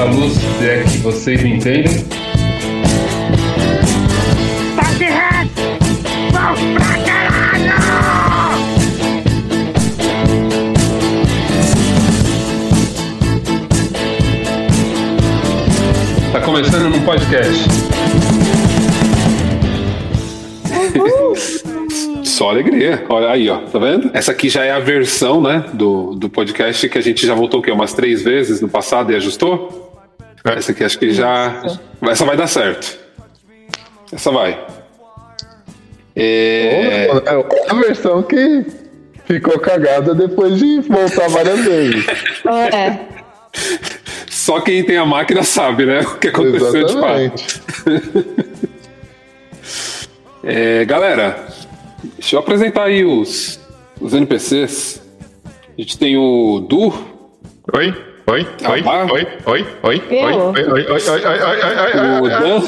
da luz, se é que vocês me entendem. Tá começando num podcast. Só alegria. Olha aí, ó. Tá vendo? Essa aqui já é a versão, né, do, do podcast que a gente já voltou o quê? Umas três vezes no passado e ajustou? Essa aqui acho que já. Essa vai dar certo. Essa vai. É... É outra versão que ficou cagada depois de voltar várias vezes. É. Só quem tem a máquina sabe, né? O que aconteceu de fato. Exatamente. É, galera, deixa eu apresentar aí os, os NPCs. A gente tem o Du, Oi, oi, Ah, oi, oi, oi, oi, oi, oi, oi, oi, oi, oi, oi, oi, o oi, oi. Dan.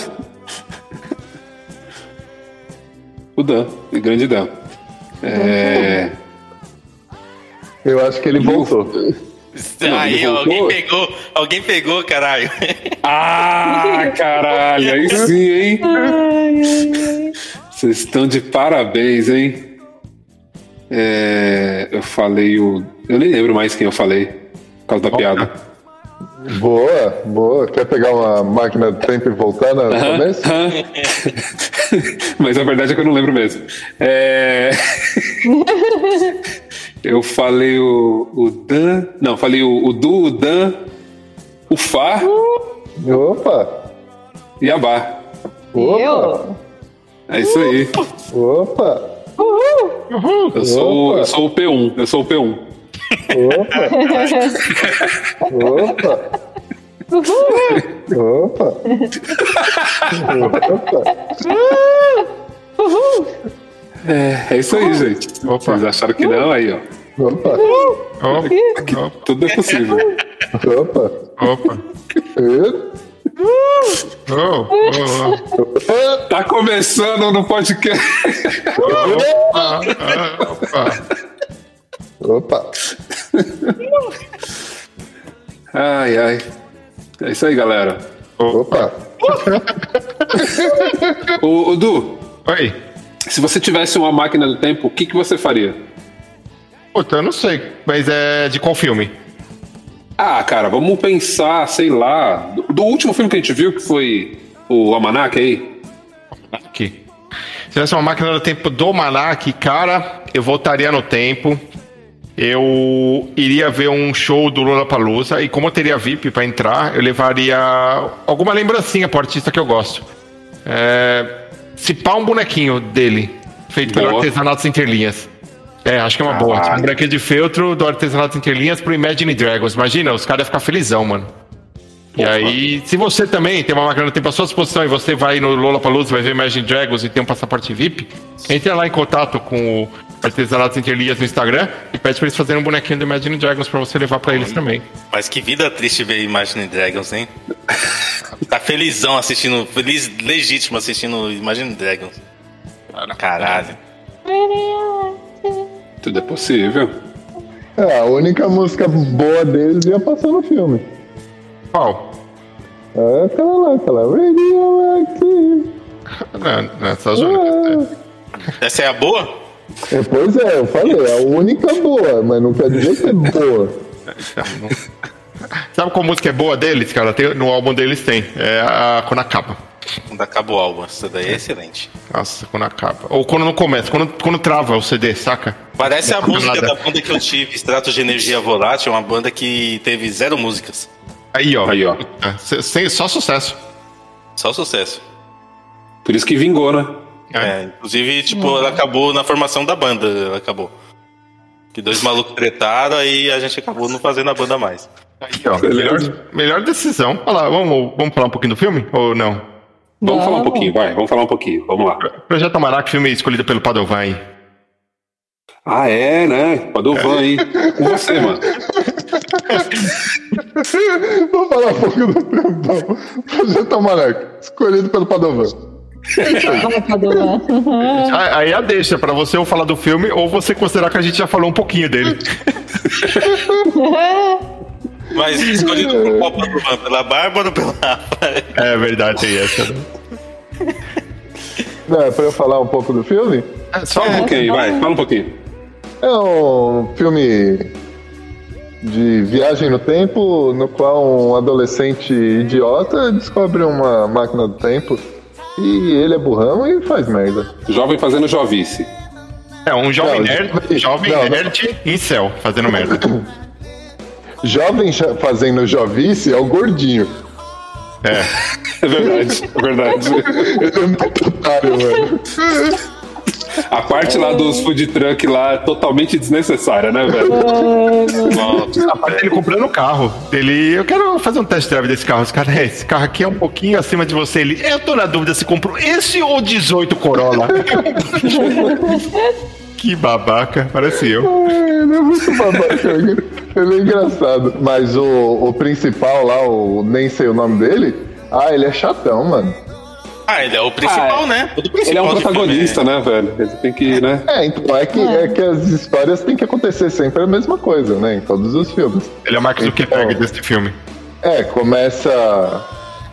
O Dan, o grande Dan. É, Eu acho que ele voltou. Não, Aí, ele ó, voltou. alguém pegou, alguém pegou, caralho. Ah, caralho, aí sim, hein? Vocês estão de parabéns, hein? É, eu falei o. Eu nem lembro mais quem eu falei, causa da piada. Boa, boa. Quer pegar uma máquina do tempo e voltar no começo? Mas a verdade é que eu não lembro mesmo. É... eu falei o, o Dan. Não, falei o, o Du, o Dan, o Fá Opa! e a Bá. Opa! Eu? É isso aí. Opa! Eu sou, o- Opa. eu sou o P1. Eu sou o P1. Opa! Opa! Opa! É, é isso aí, gente. Opa. Vocês acharam que não? Aí, ó. Opa! Opa, Tudo é possível. Opa! opa, E- oh, oh, Tá começando no podcast. oh. Ah, opa. Opa! Ai, ai. É isso aí, galera. Opa! O, o Du, Oi. se você tivesse uma máquina do tempo, o que, que você faria? Puta, eu não sei, mas é de qual filme? Ah, cara, vamos pensar, sei lá, do, do último filme que a gente viu, que foi o Almanac aí. Aqui. Se tivesse uma máquina do tempo do Manac, cara, eu voltaria no tempo. Eu iria ver um show do Lollapalooza e como eu teria VIP pra entrar, eu levaria alguma lembrancinha pro artista que eu gosto. É, se pá um bonequinho dele, feito pelo Boa. Artesanato Sem Interlinhas. É, acho que é uma boa. Tipo, um bonequinho de feltro do Artesanato Sem Interlinhas pro Imagine Dragons. Imagina, os caras iam ficar felizão, mano. E aí, se você também tem uma máquina do tempo à sua disposição e você vai no Lollapalooza, vai ver Imagine Dragons e tem um passaporte VIP, entre lá em contato com o Artesanato Interlias no Instagram e pede pra eles fazerem um bonequinho do Imagine Dragons pra você levar pra eles também. Mas que vida triste ver Imagine Dragons, hein? Tá felizão assistindo, feliz, legítimo assistindo Imagine Dragons. Caralho. Tudo é possível. É, a única música boa deles ia passar no filme. Qual? É aquela lá, aquela Radioactive. Não, não, essas únicas. Essa é a boa? É, pois é, eu falei, é a única boa, mas não quer dizer que é boa. Sabe qual música é boa deles, cara? Tem- no álbum deles tem. É a Quando Acaba. Quando acaba o álbum. Essa daí é excelente. Nossa, quando acaba. Ou quando não começa, quando, quando trava o CD, saca? Parece a Não, música nada. da banda que eu tive, Extratos de Energia Volátil, uma banda que teve zero músicas. Aí, ó. Aí, ó. É, se- sem- só sucesso. Só sucesso. Por isso que vingou, né? É, inclusive, tipo, ela acabou na formação da banda, ela acabou. Que dois malucos tretaram, aí a gente acabou não fazendo a banda mais. Aí, ó. Melhor, melhor decisão. Olha lá, vamos, vamos falar um pouquinho do filme? Ou não? Vamos falar um pouquinho, vai, vamos falar um pouquinho, vamos lá. Projeto Marac, filme escolhido pelo Padovan aí. Ah, é, né? Padovan, hein? Com você, mano. Vamos falar um pouco do então. Projeto Almanac, escolhido pelo Padovan. Padovan. Aí a deixa pra você ou falar do filme ou você considerar que a gente já falou um pouquinho dele. Mas escolhido por qual Padovan? Pela Bárbara ou pela Rafa? É verdade, tem essa. né? Não, é pra eu falar um pouco do filme? Só um pouquinho, vai, fala um pouquinho. É um filme de viagem no tempo, no qual um adolescente idiota descobre uma máquina do tempo e ele é burrão e faz merda. Jovem fazendo jovice. É um jovem Não, nerd, jovem- jovem não, não. nerd em céu, fazendo merda. Jovem fazendo jovice é o gordinho. É verdade, é verdade. Ele é muito otário, mano. A parte lá dos food truck lá é totalmente desnecessária, né, velho? A parte dele comprando o carro. Ele, eu quero fazer um test drive desse carro. Esse cara, é, esse carro aqui é um pouquinho acima de você. Ele, eu tô na dúvida se compro esse ou 18 Corolla. que babaca, parece eu. Ele é muito babaca. Ele é engraçado. Mas o, o principal lá, o nem sei o nome dele, ah, ele é chatão, mano. Ah, ele é o principal, Ah, né? O do Ele é principal um protagonista, né, velho? Ele tem que, né? É, então é que, é. que as histórias têm que acontecer sempre a mesma coisa, né? Em todos os filmes. Ele é o Mark Zuckerberg desse filme. É, começa.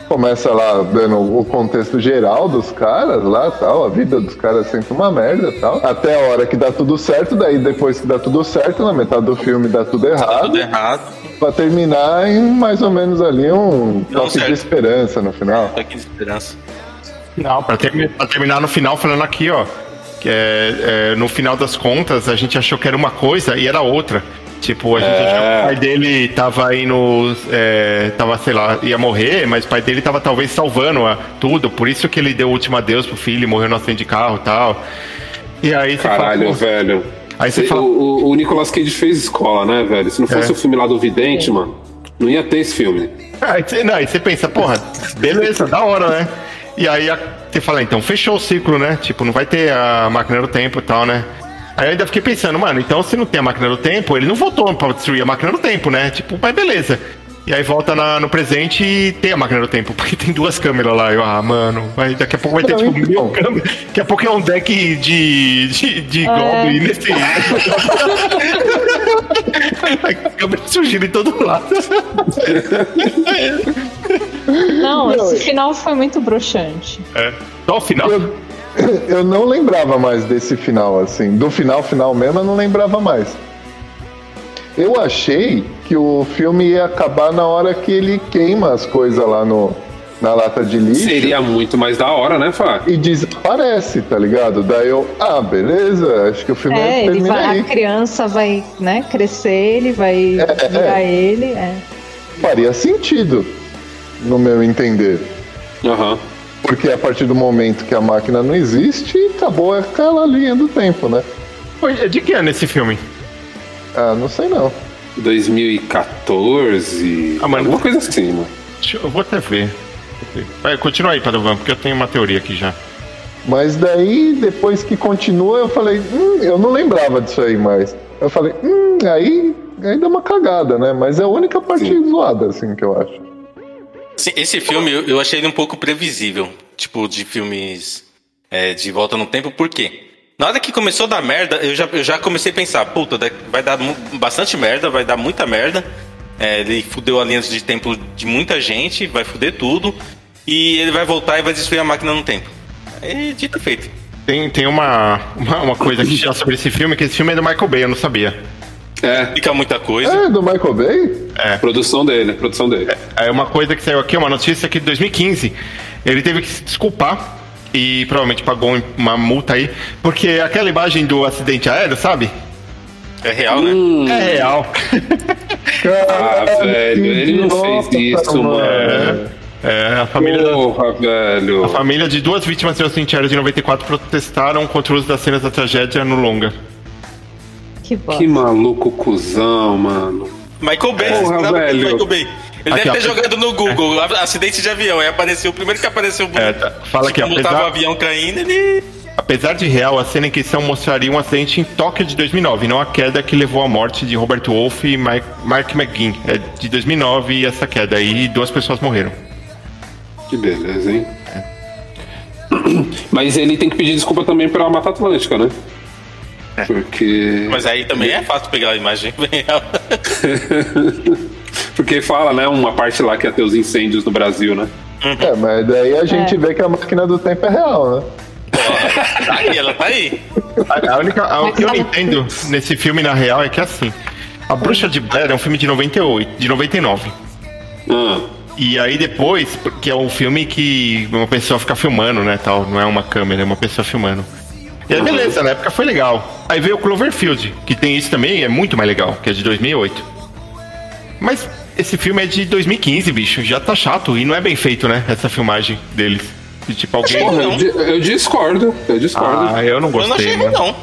Começa lá dando o contexto geral dos caras lá tal, a vida dos caras é sempre uma merda tal. Até a hora que dá tudo certo, daí depois que dá tudo certo, na metade do filme dá tudo errado. Tudo errado. Pra terminar em mais ou menos ali um toque de esperança no final. Tô aqui de esperança. Não, pra, pra terminar no final falando aqui, ó. Que é, é, no final das contas, a gente achou que era uma coisa e era outra. Tipo, a gente achou que o pai dele tava indo. É, tava, sei lá, ia morrer, mas o pai dele tava talvez salvando a, tudo. Por isso que ele deu o último adeus pro filho, morreu no acidente de carro e tal. E aí você Caralho, fala, velho. Aí você O- fala- O, o Nicolas Cage fez escola, né, velho? Se não fosse É. o filme lá do Vidente, mano, não ia ter esse filme. Aí você, não, aí você pensa, porra, beleza, da hora, né? E aí você fala, então fechou o ciclo, né? Tipo, não vai ter a máquina do tempo e tal, né? Aí eu ainda fiquei pensando, mano, então se não tem a máquina do tempo, ele não voltou pra destruir a máquina do tempo, né? Tipo, mas beleza. E aí volta na- no presente e tem a máquina do tempo, porque tem duas câmeras lá. Eu, ah, mano, vai, daqui a pouco vai ter tipo então. mil câmeras. Daqui a pouco é um deck de, de, de É. Goblin nesse. a câmera surgindo em todo lado. Não, esse final foi muito broxante. É. Só o final. Eu, eu não lembrava mais desse final, assim. Do final, final mesmo, eu não lembrava mais. Eu achei que o filme ia acabar na hora que ele queima as coisas lá no, na lata de lixo Seria muito mais da hora, né, Fá? e desaparece, tá ligado? Daí eu, ah, beleza, acho que o filme É, ele vai, aí. a criança vai, né, crescer, ele vai É, virar é. ele. É. Faria sentido, no meu entender. Aham. Porque a partir do momento que a máquina não existe, acabou aquela linha do tempo, né? Pô, De que ano esse filme? Ah, não sei não. 2014. Ah, mano. Alguma coisa assim, mano. Deixa eu vou até ver. Vai, continua aí, Padovan, porque eu tenho uma teoria aqui já. Mas daí, depois que continua, eu falei, hum, eu não lembrava disso aí mais. Eu falei, hum, aí, aí dá uma cagada, né? Mas é a única parte zoada, assim, que eu acho. Sim, Esse filme eu, achei ele um pouco previsível, tipo, de filmes é, de volta no tempo, por quê? Na hora que começou a dar merda, eu já, eu já comecei a pensar, puta, vai dar bastante merda, vai dar muita merda. É, ele fudeu a linha de tempo de muita gente, vai fuder tudo. E ele vai voltar e vai destruir a máquina no tempo. É dito e feito. Tem, tem uma, uma, uma coisa aqui já sobre esse filme, que esse filme é do Michael Bay, eu não sabia. É, Fica muita coisa. É, do Michael Bay? produção dele, produção dele. É uma coisa que saiu aqui, uma notícia aqui de 2015. Ele teve que se desculpar e provavelmente pagou uma multa aí, porque aquela imagem do acidente aéreo, sabe? É real, né? É real. Ah, velho, ele não fez isso, mano. É, a família, da- Porra, velho. a família de duas vítimas do acidente aéreo de 94 protestaram contra o uso das cenas da tragédia no longa. Que bosta. Que maluco cuzão, mano. Michael Bay, Porra, você sabe velho. Michael Bay. Ele Aqui, deve ó. ter jogado no Google, acidente de avião. Aí apareceu, o primeiro que apareceu É, tá. Fala aqui, como apesar- tava o avião caindo, ele. Apesar de real, a cena em questão mostraria um acidente em Tóquio de 2009, não a queda que levou à morte de Robert Wolff e Mike- Mark McGinn. É de 2009 essa queda aí, e duas pessoas morreram. Que beleza, hein? Mas ele tem que pedir desculpa também pela Mata Atlântica, né? Porque. Mas aí também é fácil pegar a imagem real. Porque fala, né? Uma parte lá que ia ter os incêndios no Brasil, né? É, mas daí a gente É. vê que a máquina do tempo é real, né? Tá aí, ela tá aí. A, a única, a- o que eu entendo nesse filme, na real, é que assim. A Bruxa de Blair é um filme de 98, de 99. Ah, E aí depois, que é um filme que uma pessoa fica filmando, né, tal, não é uma câmera, é uma pessoa filmando. E aí beleza, na época foi legal. Aí veio o Cloverfield, que tem isso também, é muito mais legal, que é de 2008. Mas esse filme é de 2015, bicho, já tá chato e não é bem feito, né, essa filmagem deles. De, tipo alguém... porra, eu, eu discordo. Eu discordo. Ah, eu não Eu não gostei, achei ruim, não.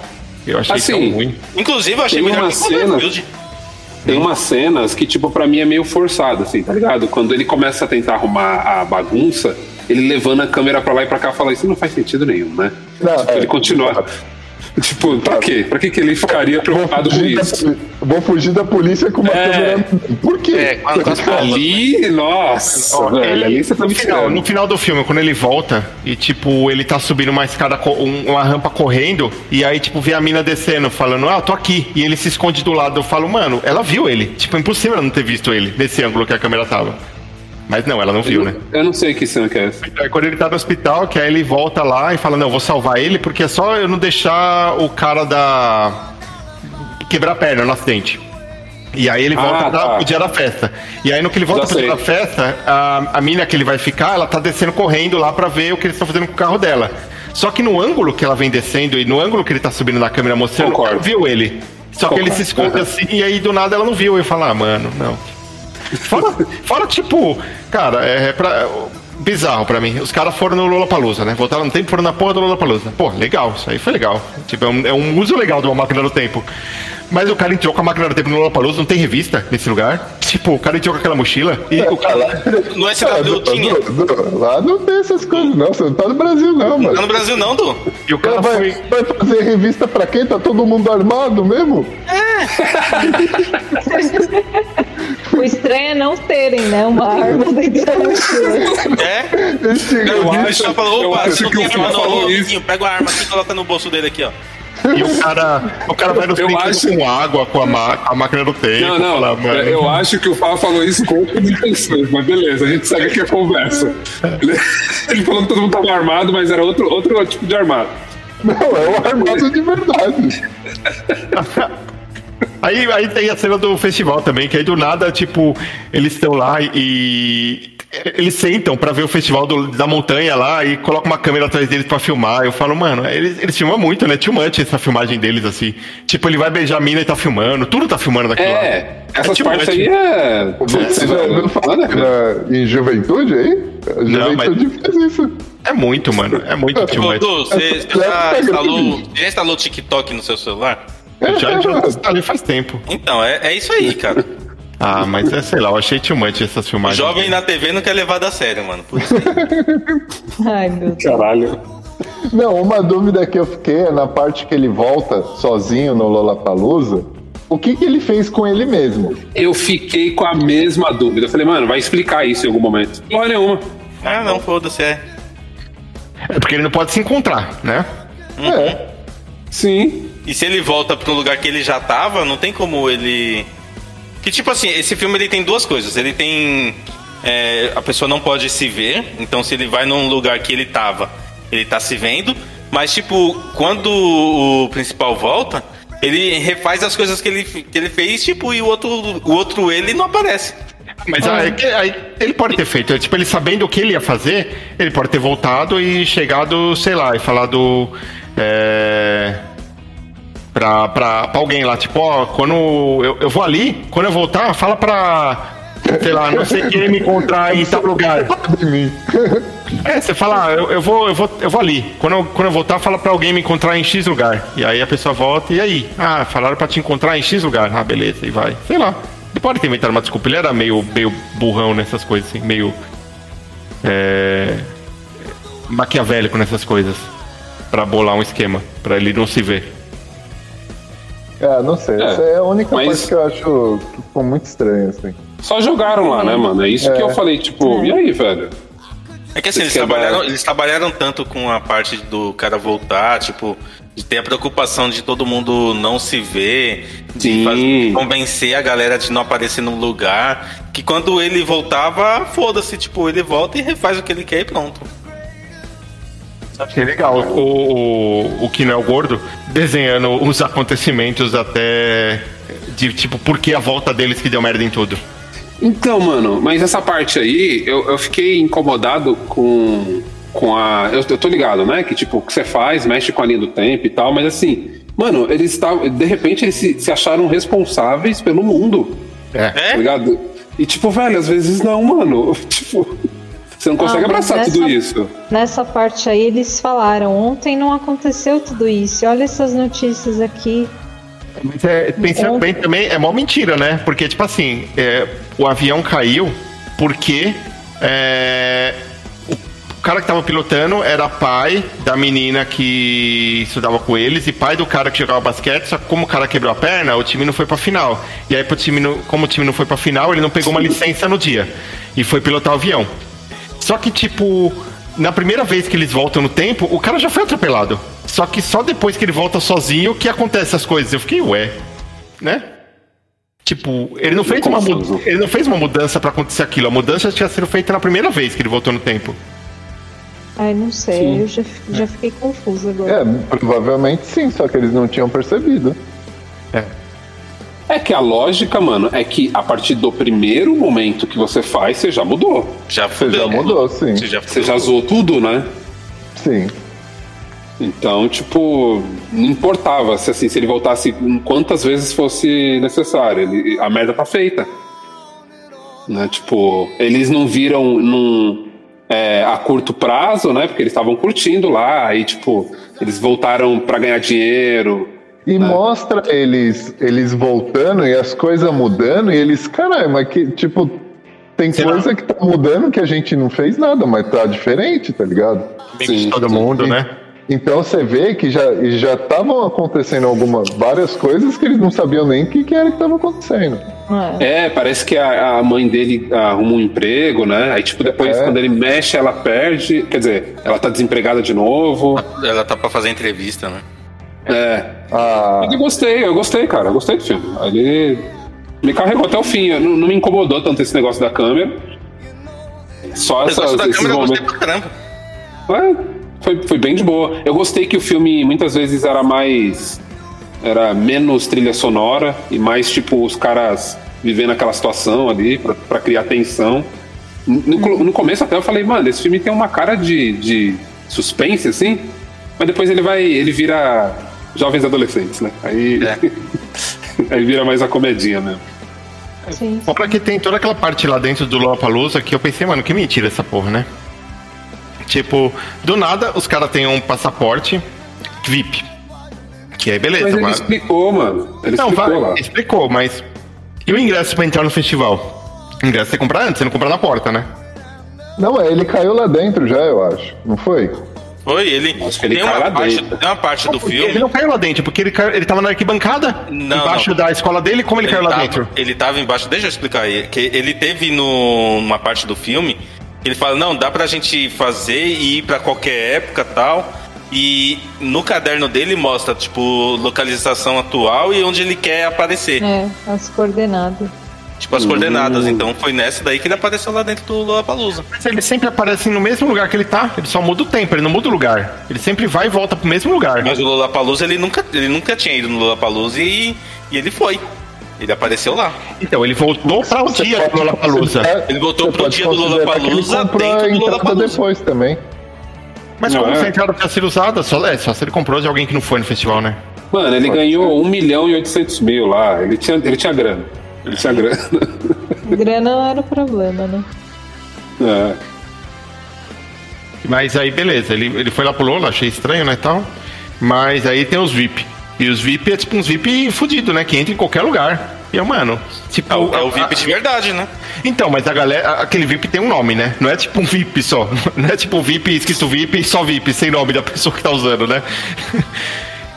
Eu achei Assim, tão ruim. Inclusive, eu achei Tem melhor uma que cena-. Tem umas cenas que, tipo, pra mim é meio forçado, assim, tá ligado? Quando ele começa a tentar arrumar a bagunça, ele levando a câmera pra lá e pra cá fala, isso não faz sentido nenhum, né? Não, Tipo, é. ele continua. Tipo, pra quê? Pra que, que ele ficaria preocupado com isso? da, vou fugir da polícia com uma É. câmera. Por quê? É, quando- com as palmas. Ali, nossa, Ó, velho, ele- ali você tá no, me final, no final do filme, quando ele volta e, tipo, ele tá subindo uma escada, um- uma rampa correndo, e aí, tipo, vê a mina descendo, falando, ah, eu tô aqui. E ele se esconde do lado. Eu falo, mano, ela viu ele. Tipo, é impossível ela não ter visto ele nesse ângulo que a câmera tava. Mas não, ela não viu, né? Eu não sei que cena que é essa. Aí quando ele tá no hospital, que aí ele volta lá e fala, não, eu vou salvar ele, porque é só eu não deixar o cara da. quebrar a perna no acidente. E aí ele volta Ah, pra- tá. pro dia da festa. E aí no que ele volta Já pro dia da sei. festa, a, a mina que ele vai ficar, ela tá descendo correndo lá pra ver o que eles estão fazendo com o carro dela. Só que no ângulo que ela vem descendo e no ângulo que ele tá subindo na câmera mostrando, Concordo. ela viu ele. Só que ele Concordo. se esconde assim e aí do nada ela não viu. Eu falo, ah, mano, não. Fora, fora, tipo, cara, é pra, bizarro pra mim. Os caras foram no Lollapalooza, né? Voltaram no tempo e foram na porra do Lollapalooza. Pô, legal, isso aí foi legal. Tipo, é um, é um uso legal de uma máquina do tempo. Mas o cara entrou com a máquina do tempo no Lollapalooza, não tem revista nesse lugar. Tipo, o cara entrou com aquela mochila e o cara... No Ah, SW Du- tinha. Du- Du- Lá não tem essas coisas, não. Você não tá no Brasil, não, Lá mano. no Brasil não, Du. E o cara vai, foi... vai fazer revista pra quem? Tá todo mundo armado mesmo? O estranho é não terem, né? Uma arma dentro da mochila. É? Esse Eu acho, só falou, eu opa, acho que tem o não, falou ô, isso. Pega a arma aqui e coloca no bolso dele aqui, ó. E o cara, o cara vai nos Eu acho- com água, com a, ma- a máquina do tempo. Não, não, fala, mano, eu acho que o Fábio falou isso com outras intenções, mas beleza, a gente segue aqui a conversa. Ele, ele falou que todo mundo tava armado, mas era outro, outro tipo de armado. Não, é um armado de verdade. Aí, aí tem a cena do festival também, que aí do nada, tipo, eles estão lá e. Eles sentam pra ver o festival do- da montanha lá e colocam uma câmera atrás deles pra filmar. Eu falo, mano, eles, eles filmam muito, né? Too much essa filmagem deles, assim. Tipo, ele vai beijar a mina e tá filmando. Tudo tá filmando daquilo lá. É, essas too partes aí é. Você já ouviu falar Nada a ver. na- em juventude aí? A Não, mas- juventude faz isso. É muito, mano. É muito too Ô, much. Você, você já instalou, você já instalou o TikTok no seu celular? Eu já, já tá ali faz tempo. Então, é, é isso aí, cara. Ah, mas é, sei lá, eu achei much essas O filmagens. jovem na TV não quer levar a sério, mano. Por isso aí. Ai, meu Deus. Caralho. Não, uma dúvida que eu fiquei é na parte que ele volta sozinho no Lollapalooza. O que, que ele fez com ele mesmo? Eu fiquei com a mesma dúvida. Eu falei, mano, vai explicar isso em algum momento. Porra nenhuma. Ah, não, foda-se, é. É porque ele não pode se encontrar, né? É. Sim. E se ele volta pro lugar que ele já tava, não tem como ele. Que tipo assim, esse filme ele tem duas coisas. Ele tem. é, a pessoa não pode se ver, então se ele vai num lugar que ele tava, ele tá se vendo. Mas, tipo, quando o principal volta, ele refaz as coisas que ele, que ele fez, tipo, e o outro, o outro ele não aparece. Mas aí, que- aí ele pode ter feito, tipo, ele sabendo o que ele ia fazer, ele pode ter voltado e chegado, sei lá, e falado é, pra, pra, pra alguém lá, tipo, ó, quando eu, eu vou ali, quando eu voltar, fala pra, sei lá, não sei quem me encontrar em tal lugar. É, você fala, ah, eu, eu, vou, eu, vou, eu vou ali. Quando eu, quando eu voltar, fala pra alguém me encontrar em X lugar. E aí a pessoa volta, e aí? Ah, falaram pra te encontrar em X lugar. Ah, beleza, e vai. Sei lá. Ele pode ter inventado uma desculpa. Ele era meio, meio burrão nessas coisas, assim, meio. É, maquiavélico nessas coisas. Pra bolar um esquema, pra ele não se ver. É, não sei. É, Essa é a única mas- coisa que eu acho que ficou muito estranho, assim. Só jogaram lá, né, mano? É isso que É. eu falei, tipo, e aí, velho? É que assim, eles que é trabalharam, eles trabalharam tanto com a parte do cara voltar, tipo, de ter a preocupação de todo mundo não se ver, de convencer a galera de não aparecer no lugar, que quando ele voltava, foda-se, tipo, ele volta e refaz o que ele quer e pronto. Achei legal. O, o, o Kino é o gordo desenhando os acontecimentos até. De tipo, por que a volta deles que deu merda em tudo. Então, mano, mas essa parte aí, eu, eu fiquei incomodado com, com a. Eu, eu tô ligado, né? Que tipo, o que você faz, mexe com a linha do tempo e tal, mas assim, mano, eles estavam. De repente eles se, se acharam responsáveis pelo mundo, É. tá ligado? E tipo, velho, às vezes não, mano. Tipo, você não consegue Ah, abraçar tudo nessa- isso. Nessa parte aí eles falaram, ontem não aconteceu tudo isso. Olha essas notícias aqui. Mas é, pensando bem também, é mó mentira, né? Porque, tipo assim, é, o avião caiu porque é, o cara que tava pilotando era pai da menina que estudava com eles e pai do cara que jogava basquete, só que como o cara quebrou a perna, o time não foi pra final. E aí, pro time não- como o time não foi pra final, ele não pegou uma licença no dia e foi pilotar o avião. Só que, tipo, na primeira vez que eles voltam no tempo, o cara já foi atropelado. Só que só depois que ele volta sozinho que acontece as coisas. Eu fiquei, ué, né? Tipo, ele não fez uma, Confuso. ele não fez uma mudança pra acontecer aquilo. A mudança tinha sido feita na primeira vez que ele voltou no tempo. Ai, não sei, eu já, já fiquei confusa agora. É, provavelmente sim, só que eles não tinham percebido. É que a lógica, mano, é que a partir do primeiro momento que você faz, você já mudou. Já Você já mudou, sim. Você já, Você já zoou tudo, né? Sim. Então, tipo, não importava se, assim, se ele voltasse quantas vezes fosse necessário. Ele- a merda tá feita. Né? Tipo, eles não viram num, é, a curto prazo, né? Porque eles estavam curtindo lá. Aí, tipo, eles voltaram pra ganhar dinheiro. E mostra eles eles voltando e as coisas mudando e eles, caralho, mas que, tipo, tem Será? coisa que tá mudando que a gente não fez nada, mas tá diferente, tá ligado? Sim. Todo mundo, E- né? Então você vê que já já estavam acontecendo algumas várias coisas que eles não sabiam nem o que, que era que estava acontecendo. É. É, parece que a, a mãe dele arruma um emprego, né? Aí, tipo, depois, É. quando ele mexe, ela perde. Quer dizer, ela tá desempregada de novo. Ela tá pra fazer entrevista, né? É. Ah, Mas eu gostei, eu gostei, cara. Eu gostei do filme. Ele me carregou até o fim. Não, não me incomodou tanto esse negócio da câmera. Só O essas, negócio da esses câmera eu gostei momentos. pra caramba. É, foi, foi bem de boa. Eu gostei que o filme muitas vezes era mais. Era menos trilha sonora e mais tipo os caras vivendo aquela situação ali pra, pra criar tensão. No, no começo até eu falei, mano, esse filme tem uma cara de, de suspense, assim, mas depois ele vai. ele vira jovens adolescentes, né? Aí. É. aí vira mais a comedinha mesmo. Sim. Fora que tem toda aquela parte lá dentro do Lollapalooza que eu pensei, mano, que mentira essa porra, né? Tipo, do nada os caras têm um passaporte VIP. Que aí beleza, Mas ele explicou, mano. Ele Não, explicou vai, lá. explicou, mas. E o ingresso pra entrar no festival? O ingresso você compra antes, você não compra na porta, né? não, é, ele caiu lá dentro já, eu acho. Não foi? Foi, ele. Acho que ele tem, cai uma lá parte, dentro. tem uma parte do Porque filme. Ele não caiu lá dentro, porque ele, caiu, ele tava na arquibancada, Não, embaixo não. da escola dele, como ele, caiu lá tava, dentro? Ele tava embaixo, deixa eu explicar aí. Que ele teve no, numa parte do filme, ele fala, não, dá pra gente fazer e ir pra qualquer época tal. E no caderno dele mostra, tipo, localização atual e onde ele quer aparecer. É, as coordenadas. Tipo, as Hum. coordenadas. Então foi nessa daí que ele apareceu lá dentro do Lollapalooza. Mas ele sempre aparece no mesmo lugar que ele tá, ele só muda o tempo, ele não muda o lugar. Ele sempre vai e volta pro mesmo lugar. Mas o Lollapalooza, ele nunca, ele nunca tinha ido no Lollapalooza e, e ele foi. Ele apareceu lá. Então, ele voltou pra o dia pode do Lollapalooza. considerar- Ele voltou pro dia do Lollapalooza dentro do Lollapalooza. depois também. Mas Não como é? essa entrada tinha sido usada, só, é, só se ele comprou de alguém que não foi no festival, né? Mano, ele ganhou 1 milhão e 800 mil lá. Ele tinha, ele tinha grana. Ele tinha grana. Grana não era o problema, né? É. Mas aí, beleza, ele, ele foi lá pro Lola, achei estranho, né, tal. Mas aí tem os VIP. E os VIP é tipo uns VIP fudido, né, que entra em qualquer lugar. E, eu, mano, tipo... É o, é o a- VIP de verdade, né? Então, mas a galera, a- aquele VIP tem um nome, né? Não é tipo um VIP só. Não é tipo VIP, escrito VIP, só VIP, sem nome da pessoa que tá usando, né?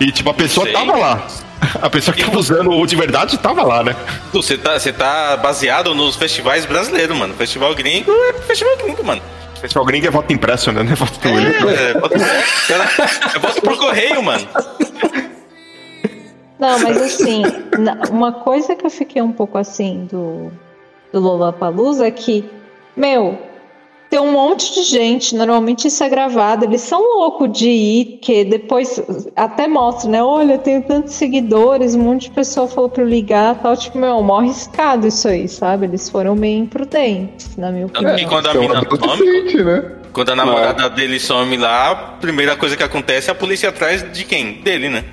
E tipo, a pessoa Sei. tava lá. A pessoa que tava usando o de verdade tava lá, né? Você tá, você tá baseado nos festivais brasileiros, mano. Festival gringo é festival gringo, mano. Pessoal gringo é voto impresso, né? Não é voto do É, bota- cara, eu boto por correio, mano. Não, mas assim, uma coisa que eu fiquei um pouco assim do, do Lollapalooza é que, meu, tem um monte de gente, normalmente isso é gravado, eles são loucos de ir, que depois até mostra, né? Olha, eu tenho tantos seguidores, um monte de pessoa falou pra eu ligar tal, tipo, meu, mó arriscado isso aí, sabe? Eles foram meio imprudentes, na minha opinião. E quando a mina some, né? quando a namorada dele some lá, a primeira coisa que acontece é a polícia atrás de quem? Dele, né?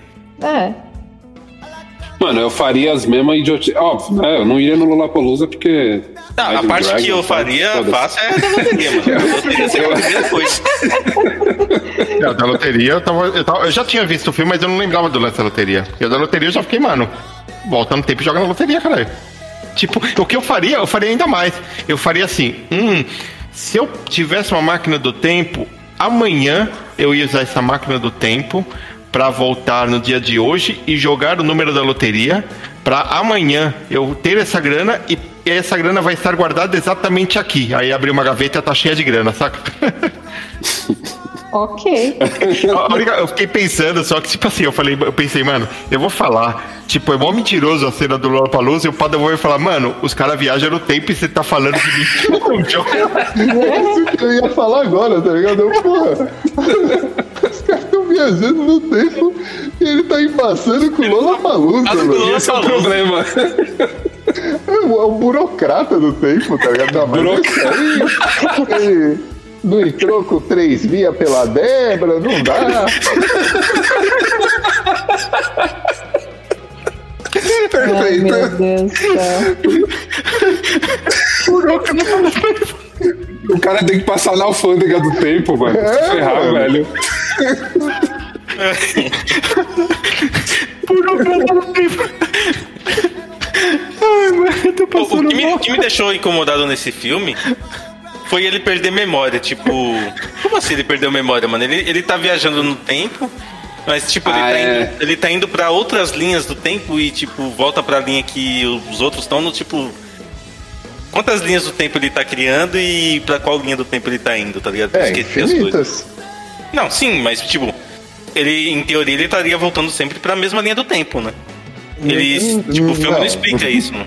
É. Mano, eu faria as mesmas idiotices. Óbvio, né? Eu não iria no Lollapalooza porque. Não, a Imagine parte que Dragons, eu faria Foda-se. fácil é a da loteria, mano. A loteria você vai fazer depois. É, o da loteria, eu, tava, eu, tava- eu já tinha visto o filme, mas eu não lembrava do lance da loteria. E o da loteria eu já fiquei, mano, volta no tempo e joga na loteria, caralho. Tipo, o que eu faria, eu faria ainda mais. Eu faria assim, hum, se eu tivesse uma máquina do tempo, amanhã eu ia usar essa máquina do tempo pra voltar no dia de hoje e jogar o número da loteria pra amanhã eu ter essa grana e essa grana vai estar guardada exatamente aqui. Aí abrir uma gaveta e tá cheia de grana, saca? Ok. Eu fiquei pensando, só que, tipo assim, eu falei, eu pensei, mano, eu vou falar. Tipo, é mó mentiroso a cena do Lollapalooza e o Padawan vai falar, mano, os caras viajam no tempo e você tá falando de mim. É isso que eu ia falar agora, tá ligado? Porra. Caras estão viajando no tempo e ele tá embaçando com o Lola Palusa, o mano. Lola Esse é o problema. É um, um burocrata do tempo, tá ligado? Aí, ele não entrou com três via pela Débora, não dá. Ai, Perfeito. meu Deus do céu. O cara tem que passar na alfândega do tempo, mano. É, ferrar, mano. velho. Ai, mano, eu tô O, o passando que, me, o que me deixou incomodado nesse filme foi ele perder memória. Tipo, como assim ele perdeu memória, mano? Ele, ele tá viajando no tempo, mas, tipo, ele, Ah, tá, é. indo, ele tá indo pra outras linhas do tempo e, tipo, volta pra linha que os outros estão no, tipo. Quantas linhas do tempo ele tá criando e pra qual linha do tempo ele tá indo, tá ligado? É, Esqueci as coisas. infinitas. Não, sim, mas, tipo, ele, em teoria, ele estaria voltando sempre pra mesma linha do tempo, né? Ele, tipo, o filme não, não. explica isso, né?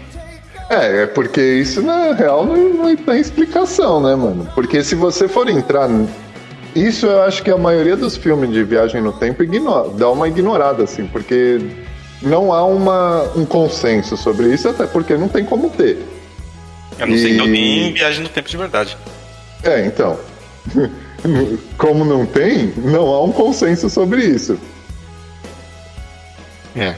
É, é porque isso na real não, não tem explicação, né, mano? Porque se você for entrar. Isso eu acho que a maioria dos filmes de viagem no tempo ignora, dá uma ignorada, assim, porque não há uma, um consenso sobre isso, até porque não tem como ter. Eu não sei que E- alguém viaja no tempo de verdade. É, então. Como não tem, não há um consenso sobre isso. É.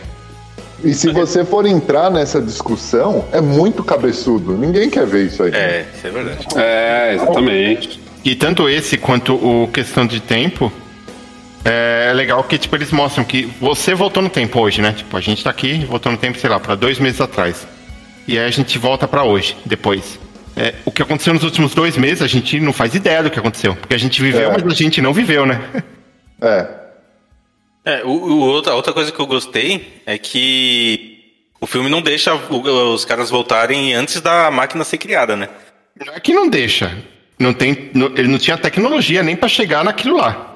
E se você for entrar nessa discussão, é muito cabeçudo. Ninguém quer ver isso aí. É, isso é verdade. É, exatamente. E tanto esse quanto o questão de tempo é legal que tipo eles mostram que você voltou no tempo hoje, né? Tipo a gente tá aqui voltou no tempo, sei lá, pra dois meses atrás. E aí a gente volta pra hoje, depois. É, o que aconteceu nos últimos dois meses a gente não faz ideia do que aconteceu, porque a gente viveu, É. mas a gente não viveu, né? É. É, o, o outra, a outra coisa que eu gostei é que o filme não deixa os caras voltarem antes da máquina ser criada, né? Não é que não deixa. Não tem, não- ele não tinha tecnologia nem pra chegar naquilo lá.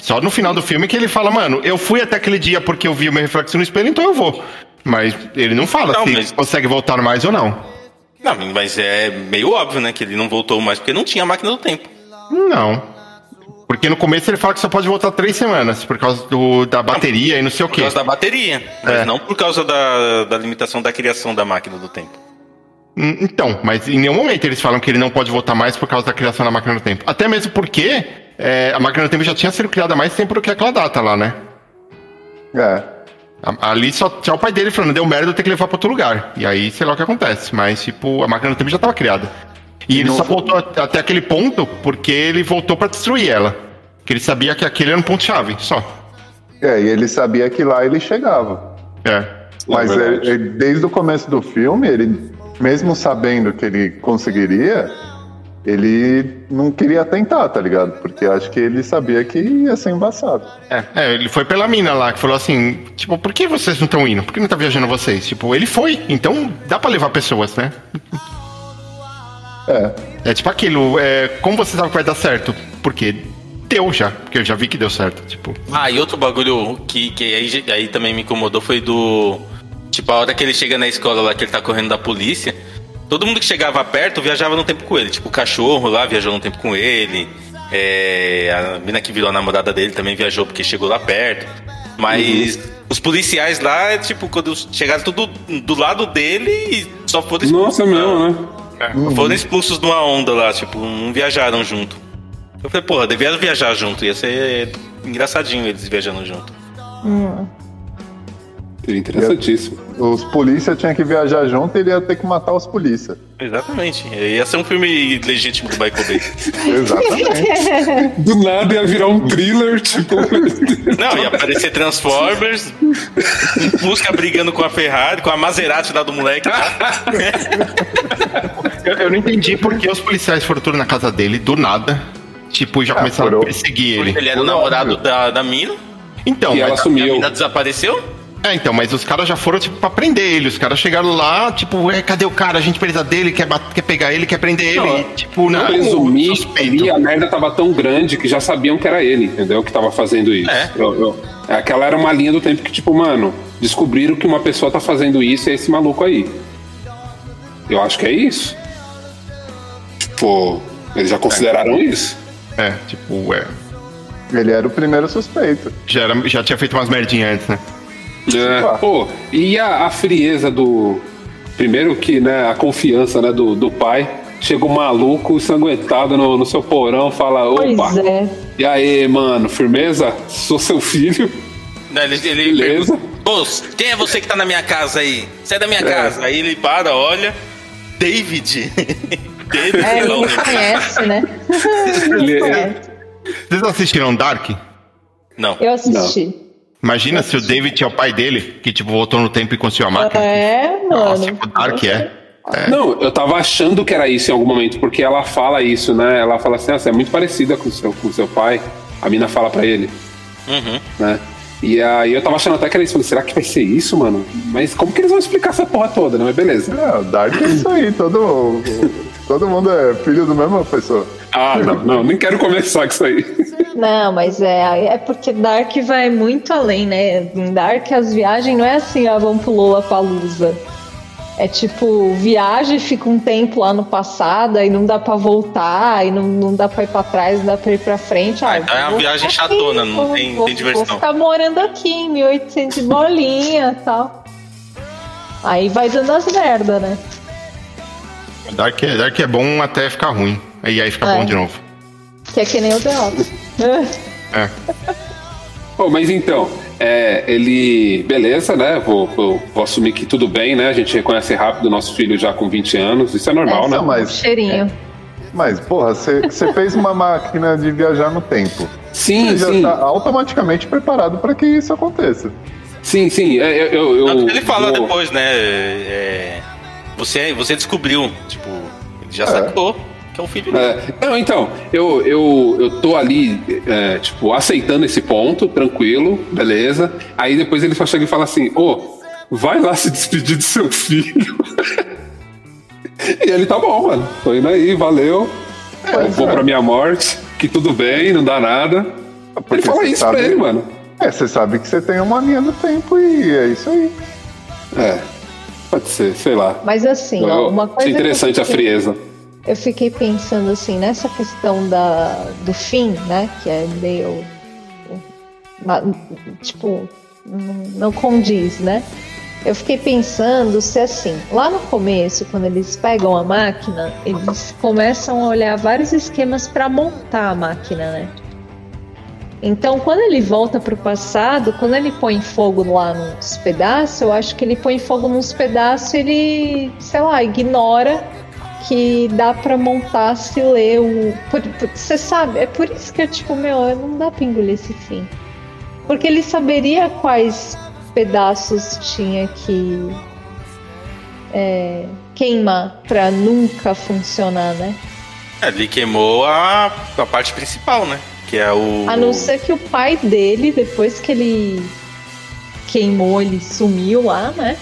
Só no final do filme que ele fala, mano, eu fui até aquele dia porque eu vi o meu reflexo no espelho, então eu vou. Mas ele não fala Não, se mas- consegue voltar mais ou não. Não, mas é meio óbvio, né? Que ele não voltou mais porque não tinha máquina do tempo. Não. Porque no começo ele fala que só pode voltar três semanas, por causa do, da bateria e não sei o Por quê. causa da bateria, mas É. não por causa da, da limitação da criação da máquina do tempo. Hum, Então, mas em nenhum momento eles falam que ele não pode voltar mais por causa da criação da máquina do tempo. Até mesmo porque é, a máquina do tempo já tinha sido criada há mais tempo do que aquela data lá, né? É. Ali só tinha o pai dele falando, deu merda, eu tenho que levar pra outro lugar. E aí, sei lá o que acontece. Mas, tipo, a máquina do tempo já tava criada. E ele não só voltou at- até aquele ponto porque ele voltou pra destruir ela. Porque ele sabia que aquele era um ponto-chave, só. É, e ele sabia que lá ele chegava. É. Mas É é- verdade. é- desde o começo do filme, ele, mesmo sabendo que ele conseguiria, ele não queria tentar, tá ligado? Porque acho que ele sabia que ia ser embaçado. É, é, ele foi pela mina lá, que falou assim, tipo, por que vocês não estão indo? Por que não tá viajando vocês? Tipo, ele foi, então dá pra levar pessoas, né? É. É tipo aquilo, é, como você sabe que vai dar certo? Porque deu já, porque eu já vi que deu certo, tipo. Ah, e outro bagulho que, que aí, aí também me incomodou foi do. Tipo, a hora que ele chega na escola lá, que ele tá correndo da polícia, todo mundo que chegava perto viajava no tempo com ele. Tipo, o cachorro lá viajou no tempo com ele. É, a mina que virou a namorada dele também viajou porque chegou lá perto. Mas os policiais lá, tipo, quando chegaram tudo do lado dele e só foram expulsos. Nossa, é mesmo, né? É, Foram expulsos de uma onda lá, tipo, não viajaram junto. Eu falei, porra, deviam viajar junto, ia ser engraçadinho eles viajando junto. Seria interessantíssimo. Os polícia tinham que viajar junto e ele ia ter que matar os polícia. Exatamente. Ia ser um filme legítimo do Michael Bay. Exatamente. Do nada ia virar um thriller, tipo. Não, ia aparecer Transformers, um Fusca brigando com a Ferrari, com a Maserati lá do moleque. Eu, eu não entendi por que os policiais foram tudo na casa dele, do nada. Tipo, já Ah, começaram a perseguir ele. Ele era o namorado da, da mina, Então, E ela mas, a sumiu. mina desapareceu. É, então, mas os caras já foram, tipo, pra prender ele. Os caras chegaram lá, tipo, é, cadê o cara? A gente precisa dele, quer, quer pegar ele, quer prender ele. Não, E, tipo, não, presumir suspeito. que a merda tava tão grande que já sabiam que era ele, entendeu? Que tava fazendo isso. É. Eu- eu- aquela era uma linha do tempo que, tipo, mano, descobriram que uma pessoa tá fazendo isso e é esse maluco aí. Eu acho que é isso. Tipo, eles já consideraram isso. É, tipo, é. Ele era o primeiro suspeito. Já, era- já tinha feito umas merdinhas antes, né? É. Pô, e a, a frieza do. Primeiro que, né, a confiança né, do, do pai. Chega um maluco ensanguentado no, no seu porão, fala, opa, Pois é. e aí, mano, firmeza? Sou seu filho. Ele, ele Beleza. "Pô, quem é você que tá na minha casa aí? Sai da minha casa. Aí ele para, olha. David. David. É, ele não, reconhece, né? Ele- Reconhece. Vocês assistiram Dark? não. Eu assisti. Imagina se o David é o pai dele, que, tipo, voltou no tempo e conseguiu a máquina. É, Nossa, mano. tipo, Dark é. Não, eu tava achando que era isso em algum momento, porque ela fala isso, né? Ela fala assim, ah, você é muito parecida com seu, com seu pai. A mina fala pra ele, Uhum. né? E aí eu tava achando até que era isso. Falei, será que vai ser isso, mano? Mas como que eles vão explicar essa porra toda, né? Mas beleza. É, o Dark é isso aí, todo, todo mundo é filho do mesmo pessoa. Ah, não, não, nem quero começar com isso aí. Não, mas é, é porque Dark vai muito além, né? Em Dark as viagens não é assim, ah, vamos pro Lollapalooza. É tipo, viaja e fica um tempo lá no passado, aí não dá pra voltar, aí não, não dá pra ir pra trás, não dá pra ir pra frente. Ah, então é uma viagem ficar chatona, não vou- tem- vou- tem diversão. Vou ficar morando aqui em 1800 e bolinha e tal. Aí vai dando as merda, né? Dark é, Dark é bom até ficar ruim. Aí aí fica É. bom de novo. Que é que nem o The Office. É. Pô, mas então, é, ele. Beleza, né? Vou, vou, vou assumir que tudo bem, né? A gente reconhece rápido o nosso filho já com 20 anos. Isso é normal, É, né? Mas, Cheirinho. mas porra, você você fez uma máquina de viajar no tempo. Sim, Você já sim. tá automaticamente preparado para que isso aconteça. Sim, sim. é, eu, eu, eu- ele fala vou- depois, né? é, você, você descobriu, tipo, ele já É. sacou que é um filho dele. É, não, então, eu, eu, eu tô ali, é, tipo, aceitando esse ponto, tranquilo, beleza. Aí depois ele só chega e fala assim, ô, vai lá se despedir do seu filho. e ele tá bom, mano. Tô indo aí, valeu. Eu vou é. pra minha morte, que tudo bem, não dá nada. Porque ele fala isso pra sabe- ele, mano. É, você sabe que você tem uma linha do tempo e é isso aí. É, pode ser, sei lá. Mas assim, ó, uma coisa. Eu interessante a fiquei- frieza. Eu fiquei pensando assim, nessa questão da, do fim, né? Que é meio. Tipo, não não condiz, né? Eu fiquei pensando se assim, lá no começo, quando eles pegam a máquina, eles começam a olhar vários esquemas para montar a máquina, né? Então, quando ele volta para o passado, quando ele põe fogo lá nos pedaços, eu acho que ele põe fogo nos pedaços, ele, sei lá, ignora que dá pra montar se ler o. Você sabe, é por isso que eu, tipo, meu, não dá pra engolir esse fim. Porque ele saberia quais pedaços tinha que é, queimar pra nunca funcionar, né? É, ele queimou a, a parte principal, né? Que é o. A não ser que o pai dele, depois que ele queimou, ele sumiu lá, né?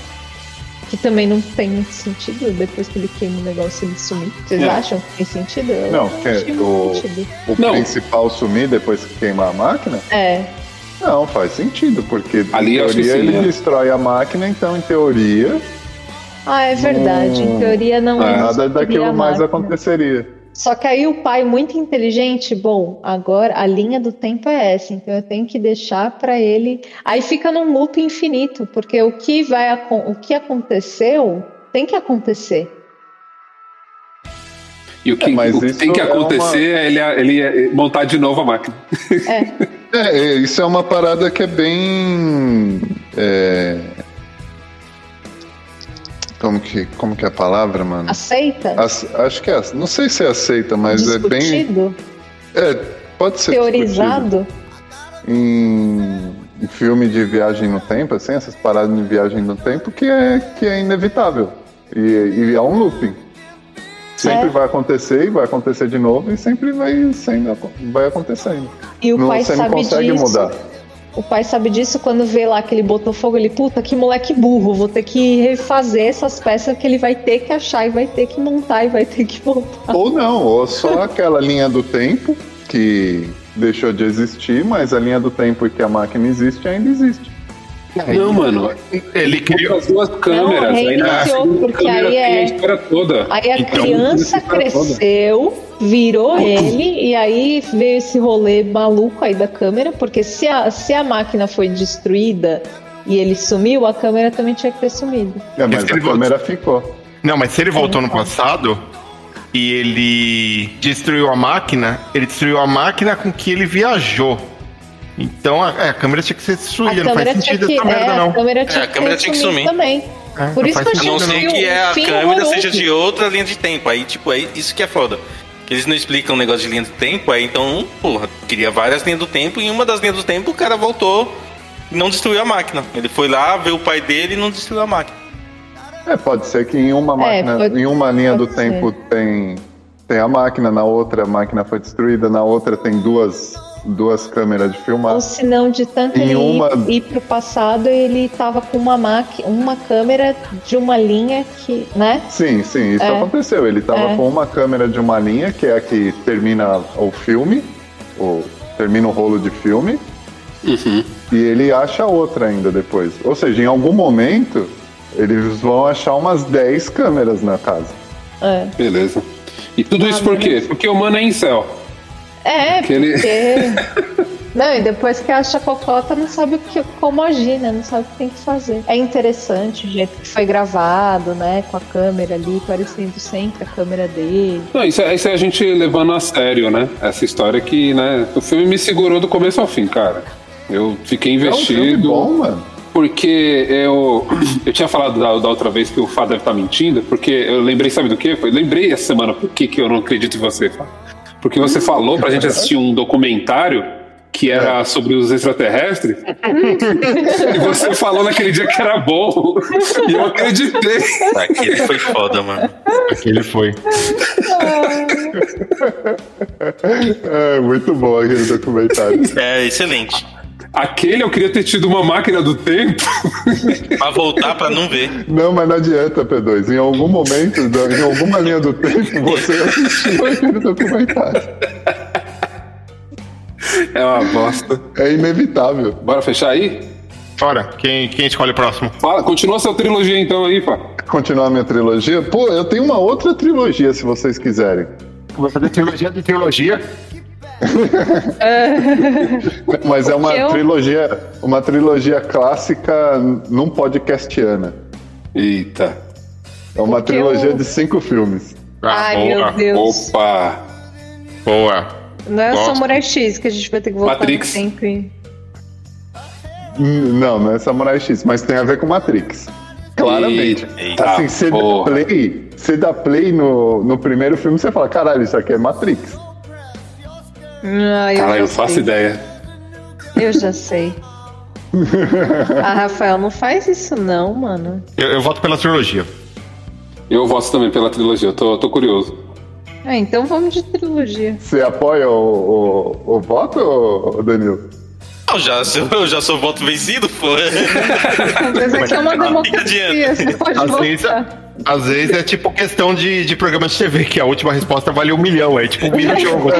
Que também não tem muito sentido depois que ele queima o negócio ele sumir. Vocês É. acham que tem sentido? Eu Não, não que- o- sentido. O Não. principal sumir depois que queima a máquina? É. Não, faz sentido, porque Ali em teoria sim, ele né? destrói a máquina, então em teoria Ah, é verdade. Em Não- teoria não nada existiria daquilo mais aconteceria. Só que aí o pai, muito inteligente, bom, agora a linha do tempo é essa, então eu tenho que deixar para ele. Aí fica num loop infinito, porque o que vai o que aconteceu tem que acontecer. E o que, É, mas o que tem que é acontecer é ele, ele montar de novo a máquina. É, É, isso é uma parada que é bem. Como, que, como que é a palavra, mano? aceita? As- acho que é. Não sei se é aceita, mas é bem. discutido, É, pode ser. discutido. teorizado. em, em filme de viagem no tempo, assim, essas paradas de viagem no tempo, que é, que é inevitável. E, e é um looping. Sempre É. vai acontecer e vai acontecer de novo e sempre vai, sendo, vai acontecendo. E o não, pai você não sabe consegue disso. mudar. O pai sabe disso quando vê lá que ele botou fogo, ele, puta, que moleque burro, vou ter que refazer essas peças que ele vai ter que achar e vai ter que montar e vai ter que voltar. Ou não, ou só aquela linha do tempo que deixou de existir, mas a linha do tempo que a máquina existe ainda existe. Não, mano. Ele criou. As duas câmeras. aí na reiniciou, segunda porque câmera aí é- a história toda. Aí a Então, criança história toda. cresceu, virou ele, e aí veio esse rolê maluco aí da câmera, porque se a, se a máquina foi destruída e ele sumiu, a câmera também tinha que ter sumido. É, mas a câmera ficou. Não, mas se ele voltou no então. passado e ele destruiu a máquina, ele destruiu a máquina com que ele viajou. Então a, é, a câmera tinha que ser A destruída, não faz sentido que, essa merda, é, não. a câmera tinha, É, a câmera ter tinha que sumido sumir. também. É, Por isso que eu A não ser que a fim câmera horroroso. seja de outra linha de tempo. Aí, tipo, aí isso que é foda. Que eles não explicam o negócio de linha do tempo, aí então, porra, queria várias linhas do tempo, e em uma das linhas do tempo o cara voltou e não destruiu a máquina. Ele foi lá, ver o pai dele e não destruiu a máquina. É, pode ser que em uma É, máquina, pode- em uma linha do ser. tempo tem, tem a máquina, na outra a máquina foi destruída, na outra tem duas, duas câmeras de filmar. Ou se não, de tanto Em ele uma- ir, pro passado, ele tava com uma máquina, uma câmera de uma linha que, né? Sim, sim, isso É. aconteceu. Ele tava É. com uma câmera de uma linha, que é a que termina o filme, ou termina o rolo de filme, Uhum. e ele acha outra ainda depois. Ou seja, em algum momento, eles vão achar umas 10 câmeras na casa. É, Beleza. E tudo isso por quê? Porque o mano é incel. É Aquele- porque... Não, e depois que acha a cocota, não sabe o que, como agir, né? Não sabe o que tem que fazer. É interessante o jeito que foi gravado, né? Com a câmera ali, parecendo sempre a câmera dele. Não, isso, é- isso é a gente levando a sério, né? Essa história que, né? O filme me segurou do começo ao fim, cara. Eu fiquei É um filme investido. bom, mano. Porque eu, eu tinha falado da, da outra vez que o Fá deve estar mentindo, porque eu lembrei, sabe do quê? Foi, lembrei essa semana por que, que eu não acredito em você, Fá. Porque você falou pra gente assistir um documentário que era sobre os extraterrestres. e você falou naquele dia que era bom. E eu acreditei. Aquele foi foda, mano. Aquele foi. É muito bom aquele documentário. É excelente. Aquele eu queria ter tido uma máquina do tempo. Pra voltar pra não ver. Não, mas não adianta, P2. Em algum momento, em alguma linha do tempo, você assistiu aquele documentário. É uma bosta. É inevitável. Bora fechar aí? Bora, quem, quem escolhe o próximo? Fala, continua sua trilogia então aí, Fá. Continuar a minha trilogia? Pô, eu tenho uma outra trilogia, se vocês quiserem. Vou fazer trilogia de trilogia. Mas é uma eu- trilogia, uma trilogia clássica não podcastiana. Eita. É uma Porque trilogia eu- de cinco filmes. Ai, boa, meu Deus. Opa. boa. Não é o Gosto. Samurai X que a gente vai ter que voltar Matrix. no tempo e... Hum, Não, não é Samurai X, mas tem a ver com Matrix. Claramente. Eita, assim, você dá play, você dá play no, no primeiro filme, você fala, caralho, isso aqui é Matrix. Ah, eu Cara, eu faço sei. ideia. Eu já sei. ah, Rafael, não faz isso não, mano. Eu, eu voto pela trilogia. Eu voto também pela trilogia, eu tô, tô curioso. Ah, então vamos de trilogia. Você apoia o, o, o voto, Danilo? Normal já. Eu já sou voto vencido, pô. Mas aqui é uma democracia, você pode Às vezes, votar. às vezes é tipo questão de, de programa de TV, que a última resposta vale um milhão. É tipo vira o jogo.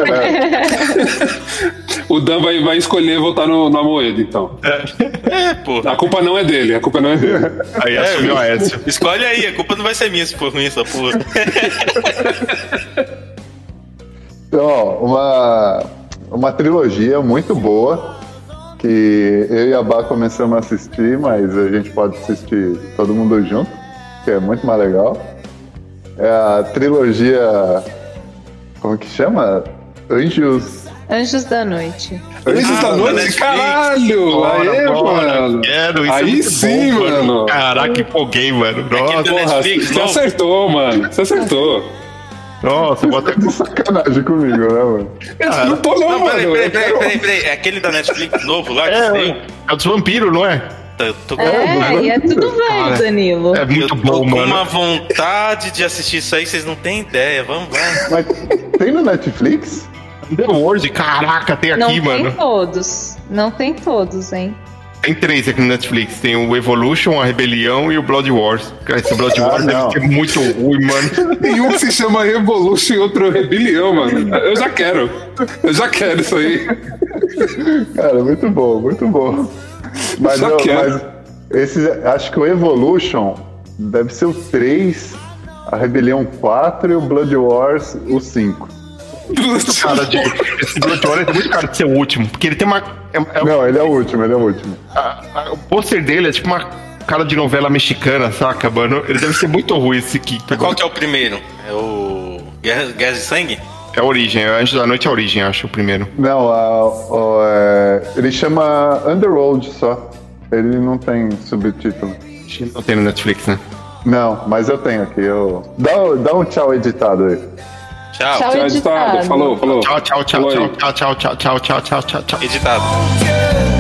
O Dan vai, vai escolher votar no, no Amoedo, então. É, pô. A culpa não é dele, a culpa não é dele. Aí É, assumiu a Écio. Escolhe aí, a culpa não vai ser minha se for ruim essa porra. Então, ó, uma, uma trilogia muito boa que eu e a Bá começamos a assistir, mas a gente pode assistir todo mundo junto, que é muito mais legal. É a trilogia. Como que chama? Anjos. Anjos da Noite. Anjos Ah, da noite, Netflix. caralho! Bora, Aê, bora, mano! Quero, isso é Aí muito sim, bom, mano. Caraca, empolguei, mano. Aquele Nossa, da Porra, Netflix, você acertou, mano. Você acertou. Nossa, eu vou até. De sacanagem comigo, né, mano? Eu não tô não, Não, mano. peraí, Eu peraí, peraí, peraí, peraí. É aquele da Netflix novo lá que É, saiu? é dos vampiros, não é? Eu tô com, É, e é tudo velho, Danilo. É eu muito tô bom, com mano. uma vontade de assistir isso aí, vocês não têm ideia. Vamos, vai. Mas tem no Netflix? The World, caraca, tem Não aqui, tem mano. todos. Não tem todos, hein? Tem três aqui no Netflix. Tem o Evolution, a Rebelião e o Blood Wars. Cara, esse Blood Ah, Wars não. deve ser muito ruim, mano. Tem um que se chama Revolution e outro Rebelião, mano. Eu já quero. Eu já quero isso aí. Cara, muito bom, muito bom. Mas, Já eu, quero. mas esse, acho que o Evolution deve ser o 3, a Rebelião 4 e o Blood Wars o 5. Cara, de, esse Blood Wars é muito caro de ser o último. Porque ele tem uma. é- é- Não, ele é o último, ele é o último. a- a- o pôster dele é tipo uma cara de novela mexicana, saca, mano? Ele deve ser muito ruim esse aqui. Qual que é o primeiro? É o Guerra, Guerra de Sangue? É a origem, é Anjo da Noite é a origem, acho, o primeiro. Não, a- o- é, ele chama Underworld só. Ele não tem subtítulo. Acho que Não tem no Netflix, né? Não, mas eu tenho aqui. Eu... Dá, dá um tchau editado aí. Tchau. Tchau, Tchau, editado. editado. Falou, falou. Tchau, tchau, tchau, Falou tchau, tchau, tchau, tchau, tchau, tchau, tchau, tchau. Editado.